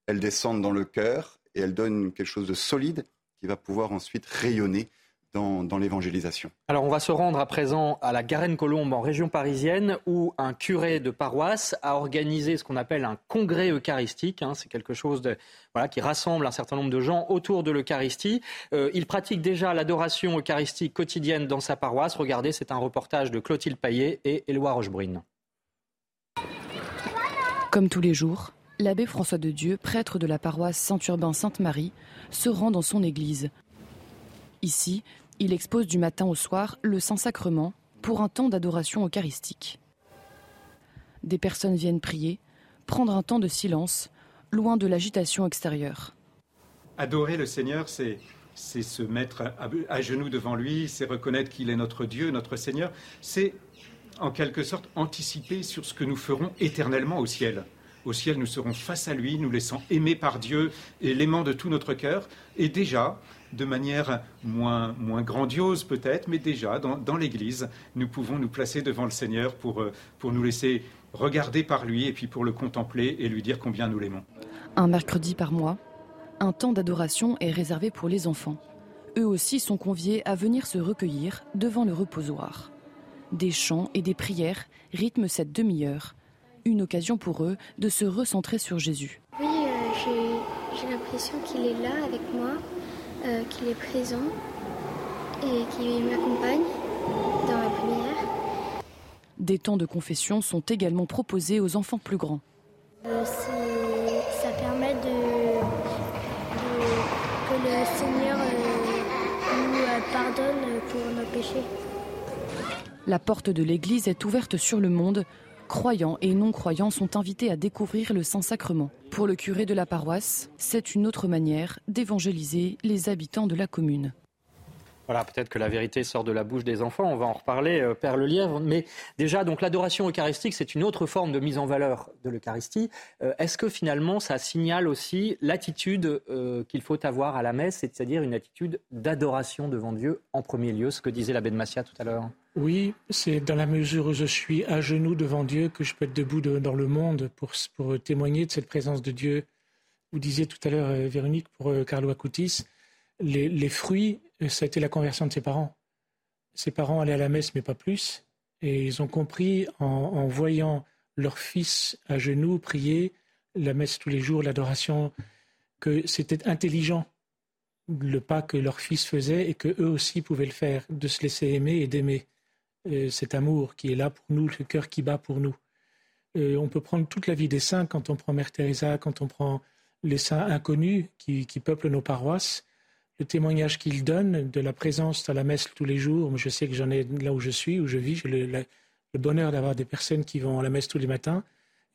elles descendent dans le cœur et elles donnent quelque chose de solide qui va pouvoir ensuite rayonner dans, l'évangélisation.
Alors on va se rendre à présent à la Garenne-Colombe en région parisienne où un curé de paroisse a organisé ce qu'on appelle un congrès eucharistique. Hein. C'est quelque chose de, voilà, qui rassemble un certain nombre de gens autour de l'Eucharistie. Euh, il pratique déjà l'adoration eucharistique quotidienne dans sa paroisse. Regardez, c'est un reportage de Clotilde Paillet et Éloi Rochebrune.
Comme tous les jours, l'abbé François de Dieu, prêtre de la paroisse Saint-Urbain-Sainte-Marie, se rend dans son église. Ici, il expose du matin au soir le Saint-Sacrement pour un temps d'adoration eucharistique. Des personnes viennent prier, prendre un temps de silence, loin de l'agitation extérieure.
Adorer le Seigneur, c'est se mettre à, genoux devant lui, c'est reconnaître qu'il est notre Dieu, notre Seigneur, c'est en quelque sorte anticiper sur ce que nous ferons éternellement au ciel. Au ciel, nous serons face à lui, nous laissant aimer par Dieu et l'aimant de tout notre cœur. Et déjà, de manière moins, moins grandiose peut-être, mais déjà dans, l'Église, nous pouvons nous placer devant le Seigneur pour, euh, pour nous laisser regarder par lui et puis pour le contempler et lui dire combien nous l'aimons.
Un mercredi par mois, un temps d'adoration est réservé pour les enfants. Eux aussi sont conviés à venir se recueillir devant le reposoir. Des chants et des prières rythment cette demi-heure, une occasion pour eux de se recentrer sur Jésus.
Oui, euh, j'ai l'impression qu'il est là avec moi, euh, qu'il est présent et qu'il m'accompagne dans la prière.
Des temps de confession sont également proposés aux enfants plus grands.
Euh, ça permet de, que le Seigneur nous pardonne pour nos péchés.
La porte de l'église est ouverte sur le monde. Croyants et non-croyants sont invités à découvrir le Saint-Sacrement. Pour le curé de la paroisse, c'est une autre manière d'évangéliser les habitants de la commune.
Voilà, peut-être que la vérité sort de la bouche des enfants, on va en reparler, euh, Père Le Lièvre. Mais déjà, donc l'adoration eucharistique, c'est une autre forme de mise en valeur de l'Eucharistie. Euh, est-ce que finalement, ça signale aussi l'attitude euh, qu'il faut avoir à la messe, c'est-à-dire une attitude d'adoration devant Dieu en premier lieu, ce que disait l'abbé de Massia tout à l'heure?
Oui, c'est dans la mesure où je suis à genoux devant Dieu que je peux être debout dans le monde pour, témoigner de cette présence de Dieu. Vous disiez tout à l'heure, Véronique, pour Carlo Acutis, les, fruits, ça a été la conversion de ses parents. Ses parents allaient à la messe, mais pas plus. Et ils ont compris, en, voyant leur fils à genoux prier, la messe tous les jours, l'adoration, que c'était intelligent le pas que leur fils faisait et que eux aussi pouvaient le faire, de se laisser aimer et d'aimer cet amour qui est là pour nous, le cœur qui bat pour nous. On peut prendre toute la vie des saints quand on prend Mère Teresa, quand on prend les saints inconnus qui peuplent nos paroisses le témoignage qu'il donne de la présence à la messe tous les jours. Je sais que j'en ai là où je suis, où je vis. J'ai le, bonheur d'avoir des personnes qui vont à la messe tous les matins,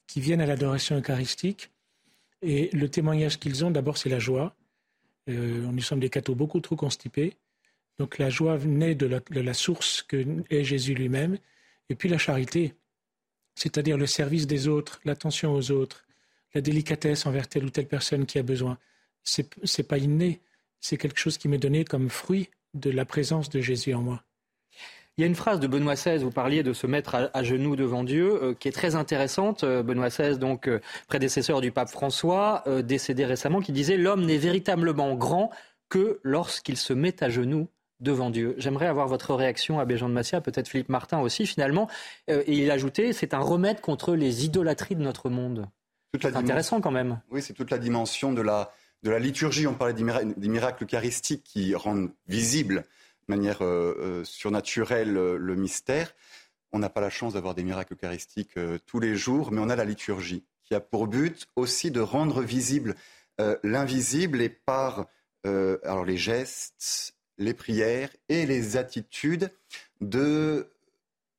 qui viennent à l'adoration eucharistique. Et le témoignage qu'ils ont, d'abord, c'est la joie. Euh, nous sommes des cathos beaucoup trop constipés. Donc la joie naît de la, source que est Jésus lui-même. Et puis la charité, c'est-à-dire le service des autres, l'attention aux autres, la délicatesse envers telle ou telle personne qui a besoin. C'est, n'est pas inné c'est quelque chose qui m'est donné comme fruit de la présence de Jésus en moi.
Il y a une phrase de Benoît XVI, vous parliez de se mettre à, genoux devant Dieu, euh, qui est très intéressante. Euh, Benoît XVI, donc euh, prédécesseur du pape François, décédé récemment, qui disait L'homme n'est véritablement grand que lorsqu'il se met à genoux devant Dieu. J'aimerais avoir votre réaction, à Jean de Massia, peut-être Philippe Martin aussi, finalement. et il ajoutait C'est un remède contre les idolâtries de notre monde. C'est intéressant quand même.
Oui, c'est toute la dimension de la de la liturgie. On parlait des miracles eucharistiques qui rendent visible de manière euh, euh, surnaturelle euh, le mystère. On n'a pas la chance d'avoir des miracles eucharistiques tous les jours, mais on a la liturgie qui a pour but aussi de rendre visible l'invisible et par alors les gestes, les prières et les attitudes de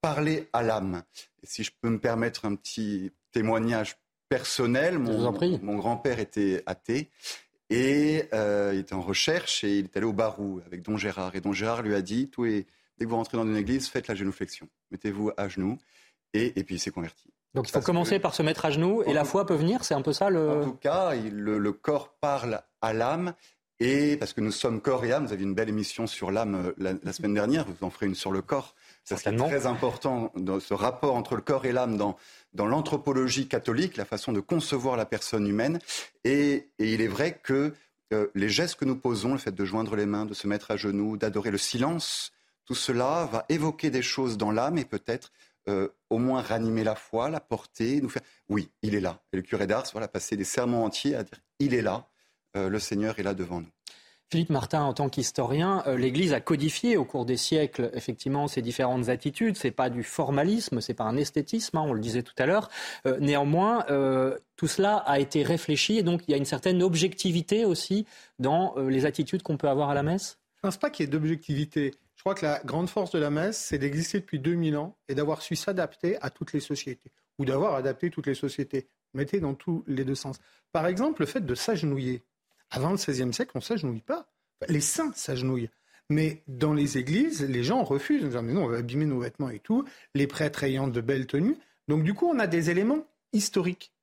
parler à l'âme. Si je peux me permettre un petit témoignage personnel, mon, mon grand-père était athée et euh, il était en recherche et il est allé au Barou avec Don Gérard. Et Don Gérard lui a dit, dès que vous rentrez dans une église, faites la génuflexion. Mettez-vous à genoux. Et, et puis il s'est converti.
Donc il faut commencer par se mettre à genoux et la foi peut venir, c'est un peu ça le...
En tout cas, le, corps parle à l'âme et parce que nous sommes corps et âme, vous avez une belle émission sur l'âme euh, la, semaine dernière, vous en ferez une sur le corps. C'est très important, dans ce rapport entre le corps et l'âme dans, dans l'anthropologie catholique, la façon de concevoir la personne humaine. Et, il est vrai que euh, les gestes que nous posons, le fait de joindre les mains, de se mettre à genoux, d'adorer le silence, tout cela va évoquer des choses dans l'âme et peut-être euh, au moins ranimer la foi, la porter, nous faire oui, il est là. Et le curé d'Ars, voilà, passer des serments entiers à dire il est là, le Seigneur est là devant nous.
Philippe Martin, en tant qu'historien, euh, l'Église a codifié au cours des siècles effectivement ces différentes attitudes. C'est pas du formalisme, c'est pas un esthétisme, hein, on le disait tout à l'heure. néanmoins, tout cela a été réfléchi et donc il y a une certaine objectivité aussi dans les attitudes qu'on peut avoir à la messe?
Je ne pense pas qu'il y ait d'objectivité. Je crois que la grande force de la messe, c'est d'exister depuis 2000 ans et d'avoir su s'adapter à toutes les sociétés, ou d'avoir adapté toutes les sociétés. Mettez dans tous les deux sens. Par exemple, le fait de s'agenouiller. Avant le XVIe siècle, on ne s'agenouille pas. Les saints s'agenouillent. Mais dans les églises, les gens refusent. Ils disent, mais non, on va abîmer nos vêtements et tout. Les prêtres ayant de belles tenues. Donc du coup, on a des éléments historiques.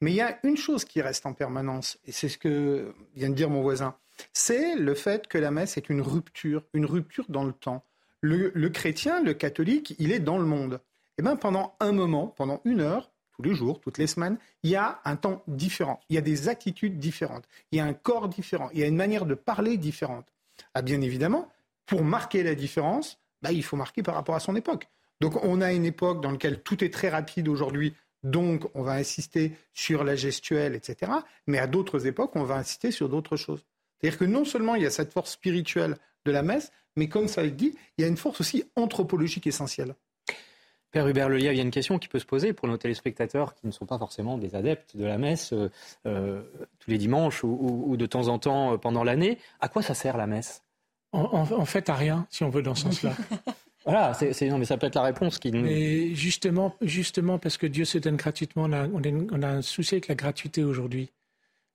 Mais il y a une chose qui reste en permanence, et c'est ce que vient de dire mon voisin c'est le fait que la messe est une rupture, une rupture dans le temps. Le, chrétien, le catholique, il est dans le monde. Et eh bien pendant un moment, pendant une heure, tous les jours, toutes les semaines, il y a un temps différent, il y a des attitudes différentes, il y a un corps différent, il y a une manière de parler différente. Ah, bien évidemment, pour marquer la différence, bah, il faut marquer par rapport à son époque. Donc on a une époque dans laquelle tout est très rapide aujourd'hui, donc on va insister sur la gestuelle, etc. Mais à d'autres époques, on va insister sur d'autres choses. C'est-à-dire que non seulement il y a cette force spirituelle de la messe, mais comme ça le dit, il y a une force aussi anthropologique essentielle.
Père Hubert Lelièvre, il y a une question qui peut se poser pour nos téléspectateurs qui ne sont pas forcément des adeptes de la messe euh, euh, tous les dimanches ou, de temps en temps euh, pendant l'année. À quoi ça sert la messe?
En, fait, à rien, si on veut, dans ce sens-là. *laughs*
voilà, c'est, non, mais ça peut être la réponse qui nous.
Mais justement, justement parce que Dieu se donne gratuitement, on a, on a un souci avec la gratuité aujourd'hui,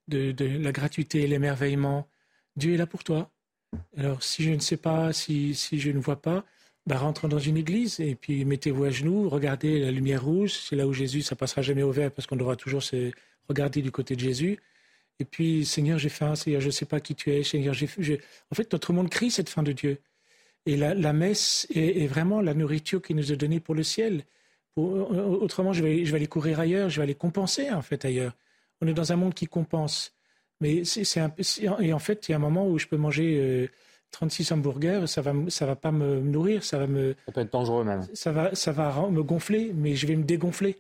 de, de la gratuité et l'émerveillement. Dieu est là pour toi. Alors, si je ne sais pas, si, si je ne vois pas, bah, rentre dans une église et puis mettez-vous à genoux, regardez la lumière rouge. C'est là où Jésus, ça passera jamais au vert parce qu'on devra toujours se regarder du côté de Jésus. Et puis, Seigneur, j'ai faim, Seigneur, je ne sais pas qui tu es, Seigneur, En fait, notre monde crie cette fin de Dieu. Et la, la messe est, vraiment la nourriture qui nous est donnée pour le ciel. autrement, je vais, je vais aller courir ailleurs, je vais aller compenser, en fait, ailleurs. On est dans un monde qui compense. Mais c'est et en fait, il y a un moment où je peux manger 36 euh, hamburgers, ça va ça va pas me nourrir, ça va me
ça peut être dangereux même.
Ça va ça va me gonfler, mais je vais me dégonfler.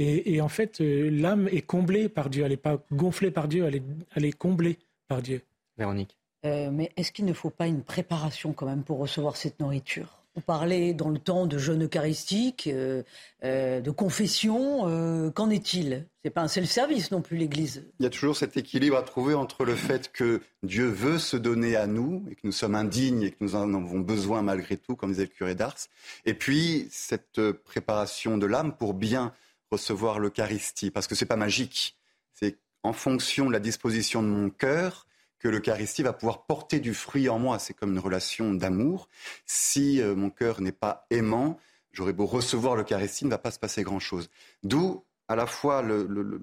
Et, en fait, euh, l'âme est comblée par Dieu. Elle n'est pas gonflée par Dieu, elle est, elle est comblée par Dieu.
Véronique.
Euh, mais est-ce qu'il ne faut pas une préparation quand même pour recevoir cette nourriture? Vous parlez dans le temps de jeûne eucharistique, euh, euh, de confession. Euh, qu'en est-il? C'est pas un self-service non plus l'Église.
Il y a toujours cet équilibre à trouver entre le fait que Dieu veut se donner à nous et que nous sommes indignes et que nous en avons besoin malgré tout, comme disait le curé d'Ars, et puis cette préparation de l'âme pour bien recevoir l'Eucharistie, parce que c'est pas magique. C'est en fonction de la disposition de mon cœur que l'Eucharistie va pouvoir porter du fruit en moi. C'est comme une relation d'amour. Si euh, mon cœur n'est pas aimant, j'aurais beau recevoir l'Eucharistie, il ne va pas se passer grand-chose. D'où à la fois le,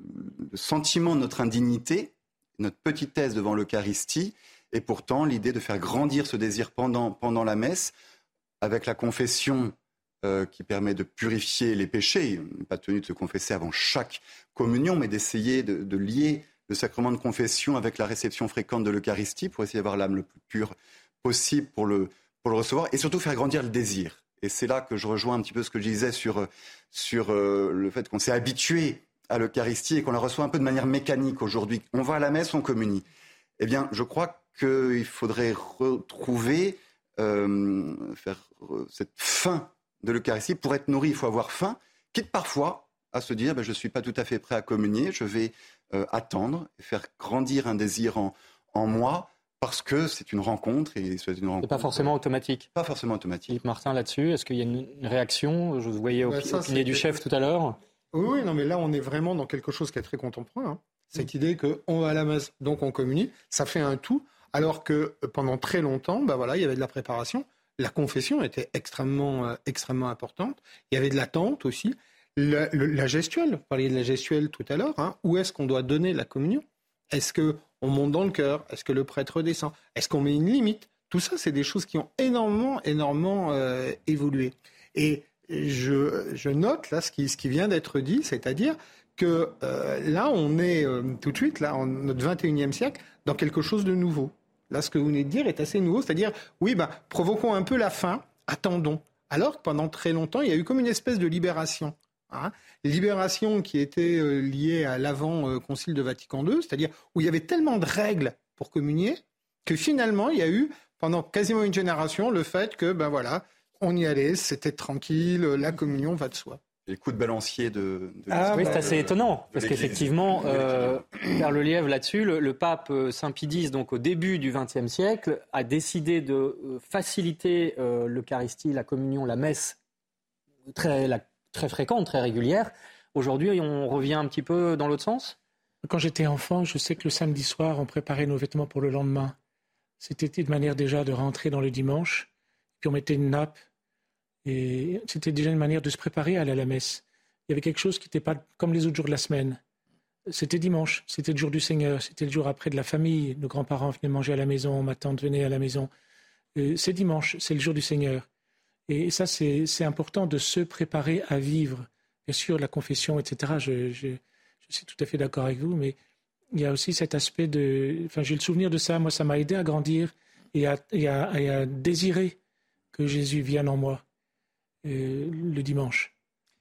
sentiment de notre indignité, notre petitesse devant l'Eucharistie, et pourtant l'idée de faire grandir ce désir pendant, pendant la messe, avec la confession euh, qui permet de purifier les péchés. On n'est pas tenu de se confesser avant chaque communion, mais d'essayer de lier le sacrement de confession avec la réception fréquente de l'Eucharistie pour essayer d'avoir l'âme le plus pure possible pour le, pour le recevoir et surtout faire grandir le désir. Et c'est là que je rejoins un petit peu ce que je disais sur, sur euh, le fait qu'on s'est habitué à l'Eucharistie et qu'on la reçoit un peu de manière mécanique aujourd'hui. On va à la messe, on communie. Eh bien, je crois qu'il faudrait retrouver euh, faire, euh, cette faim de l'Eucharistie. Pour être nourri, il faut avoir faim, quitte parfois à se dire ben, je ne suis pas tout à fait prêt à communier, je vais euh, attendre et faire grandir un désir en, en moi parce que c'est une rencontre et c'est une rencontre.
pas forcément automatique.
Pas forcément automatique.
Philippe Martin là-dessus, est-ce qu'il y a une réaction? Je vous voyais bah, opiner du chef tout à l'heure.
Oui, non, mais là on est vraiment dans quelque chose qui est très contemporain. Hein. Cette idée qu'on va à la messe, donc on communie, ça fait un tout. Alors que euh, pendant très longtemps, bah voilà, il y avait de la préparation. La confession était extrêmement, euh, extrêmement importante. Il y avait de l'attente aussi. La, gestuelle, vous parliez de la gestuelle tout à l'heure, hein. où est-ce qu'on doit donner la communion? Est-ce qu'on monte dans le cœur Est-ce que le prêtre descend? Est-ce qu'on met une limite? Tout ça, c'est des choses qui ont énormément, énormément euh, évolué. Et je, note là ce qui, vient d'être dit, c'est-à-dire que là, on est tout de suite, là, en notre 21e siècle, dans quelque chose de nouveau. Là, ce que vous venez de dire est assez nouveau, c'est-à-dire, oui, ben, provoquons un peu la fin, attendons. Alors que pendant très longtemps, il y a eu comme une espèce de libération. Hein. libération qui était euh, liée à l'avant-concile de Vatican II, c'est-à-dire où il y avait tellement de règles pour communier que finalement, il y a eu, pendant quasiment une génération, le fait que, ben voilà, on y allait, c'était tranquille, la communion va de soi
les coups de balancier de.
ah, oui, c'est assez étonnant parce qu'effectivement, euh, faire le lièvre là-dessus, le, pape euh, Saint Pie donc au début du XXe siècle, a décidé de euh, faciliter l'Eucharistie, la communion, la messe très, très fréquente, très régulière. Aujourd'hui, on revient un petit peu dans l'autre sens?
Quand j'étais enfant, je sais que le samedi soir, on préparait nos vêtements pour le lendemain. C'était une manière déjà de rentrer dans le dimanche, puis on mettait une nappe et c'était déjà une manière de se préparer à aller à la messe. Il y avait quelque chose qui n'était pas comme les autres jours de la semaine. C'était dimanche, c'était le jour du Seigneur, c'était le jour après de la famille. Nos grands-parents venaient manger à la maison, ma tante venait à la maison. Euh, c'est dimanche, c'est le jour du Seigneur. Et ça, c'est important de se préparer à vivre. Bien sûr, la confession, etc., je, je, suis tout à fait d'accord avec vous, mais il y a aussi cet aspect de... Enfin, j'ai le souvenir de ça. Moi, ça m'a aidé à grandir et à, et à désirer que Jésus vienne en moi. Euh, le dimanche.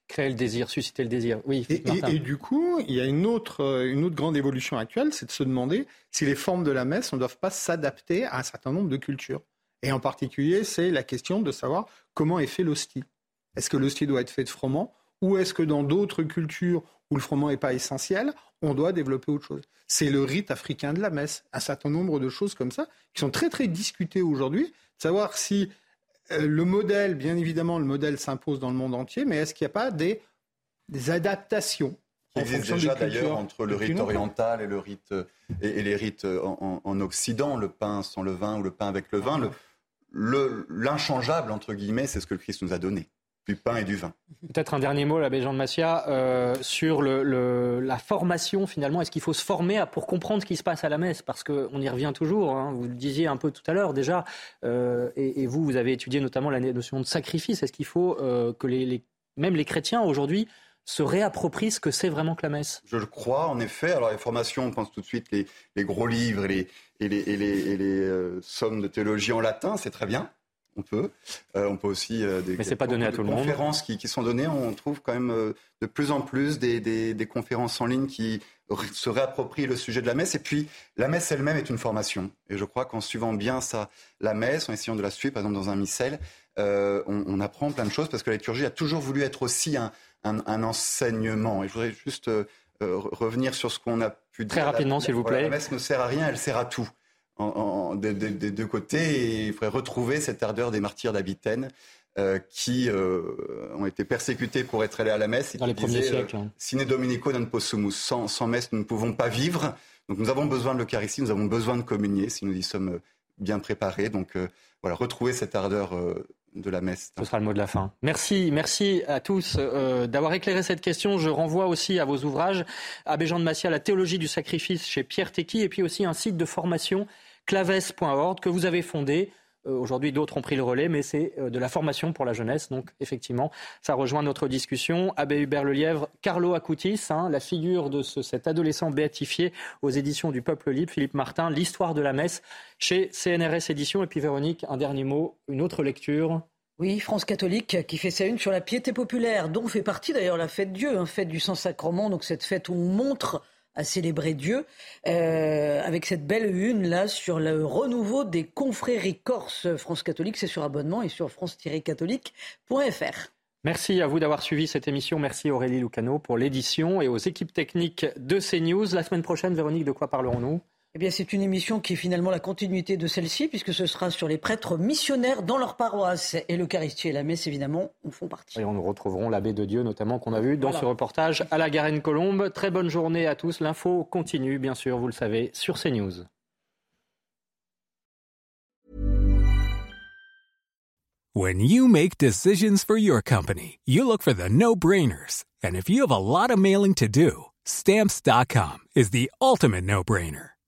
Créer le désir, susciter le désir. Oui.
Et, et, du coup, il y a une autre, une autre grande évolution actuelle, c'est de se demander si les formes de la messe ne doivent pas s'adapter à un certain nombre de cultures. Et en particulier, c'est la question de savoir comment est fait l'hostie. Est-ce que l'hostie doit être fait de froment ou est-ce que dans d'autres cultures où le froment n'est pas essentiel, on doit développer autre chose? C'est le rite africain de la messe. Un certain nombre de choses comme ça qui sont très très discutées aujourd'hui. Savoir si euh, le modèle, bien évidemment, le modèle s'impose dans le monde entier, mais est-ce qu'il n'y a pas des, adaptations
qui existent déjà d'ailleurs entre le rite oriental et, le rite, euh, et, les rites euh, en, Occident, le pain sans le vin ou le pain avec le vin. L'inchangeable, entre guillemets, c'est ce que le Christ nous a donné du pain et du vin.
Peut-être un dernier mot, l'abbé Jean de Massia, euh, sur la formation finalement. Est-ce qu'il faut se former pour comprendre ce qui se passe à la messe? Parce qu'on y revient toujours, hein. vous le disiez un peu tout à l'heure déjà, euh, et, vous, vous avez étudié notamment la notion de sacrifice. Est-ce qu'il faut euh, que les, même les chrétiens aujourd'hui se réapproprient ce que c'est vraiment que la messe?
Je le crois, en effet. Alors les formations, on pense tout de suite les, les gros livres et les, et les, sommes de théologie en latin, c'est très bien on peut. Euh, on peut aussi
euh, des Mais pas donné à tout le
conférences qui, qui, sont données. On trouve quand même euh, de plus en plus des, des, conférences en ligne qui se réapproprient le sujet de la messe. Et puis, la messe elle-même est une formation. Et je crois qu'en suivant bien ça, la messe, en essayant de la suivre, par exemple dans un missel, on, apprend plein de choses parce que la liturgie a toujours voulu être aussi un, un, enseignement. Et je voudrais juste revenir sur ce qu'on a
dire. Très rapidement, s'il vous plaît.
La messe ne sert à rien, elle sert à tout des, deux côtés et il faudrait retrouver cette ardeur des martyrs d'Abitaine euh, qui euh, ont été persécutés pour être allés à la messe.
Et Dans les premiers siècles.
Hein. Sine Dominico non possumus. Sans, sans messe, nous ne pouvons pas vivre. Donc nous avons besoin de l'Eucharistie, nous avons besoin de communier si nous y sommes bien préparés. Donc euh, voilà, retrouver cette ardeur de la messe.
Ce sera le mot de la fin. Merci, merci à tous d'avoir éclairé cette question. Je renvoie aussi à vos ouvrages, Abbé Jean de Massia, La théologie du sacrifice chez Pierre Tecky, et puis aussi un site de formation claves.org que vous avez fondé. Euh, aujourd'hui, d'autres ont pris le relais, mais c'est euh, de la formation pour la jeunesse. Donc, effectivement, ça rejoint notre discussion. Abbé Hubert Lelièvre, Carlo Acutis, hein, la figure de cet adolescent béatifié aux éditions du Peuple Libre, Philippe Martin, l'histoire de la messe chez CNRS Éditions. Et puis, Véronique, un dernier mot, une autre lecture.
Oui, France catholique qui fait sa une sur la piété populaire, dont fait partie d'ailleurs la fête Dieu, hein, fête du Saint-Sacrement. Donc, cette fête où on montre à célébrer Dieu, euh, avec cette belle une là sur le renouveau des confréries corse France catholique. C'est sur abonnement et sur france-catholique.fr.
Merci à vous d'avoir suivi cette émission. Merci Aurélie Lucano pour l'édition et aux équipes techniques de CNews. La semaine prochaine, Véronique, de quoi parlerons-nous?
Eh bien, c'est une émission qui est finalement la continuité de celle-ci, puisque ce sera sur les prêtres missionnaires dans leur paroisse. Et l'Eucharistie et la messe, évidemment, en font partie.
Et on nous retrouverons l'abbé de Dieu, notamment, qu'on a vu dans ce reportage à la Garenne-Colombe. Très bonne journée à tous. L'info continue, bien sûr, vous le savez, sur CNews.
When you make decisions for your company, you look for the no-brainers. And if you have a lot of mailing to do, stamps.com is the ultimate no-brainer.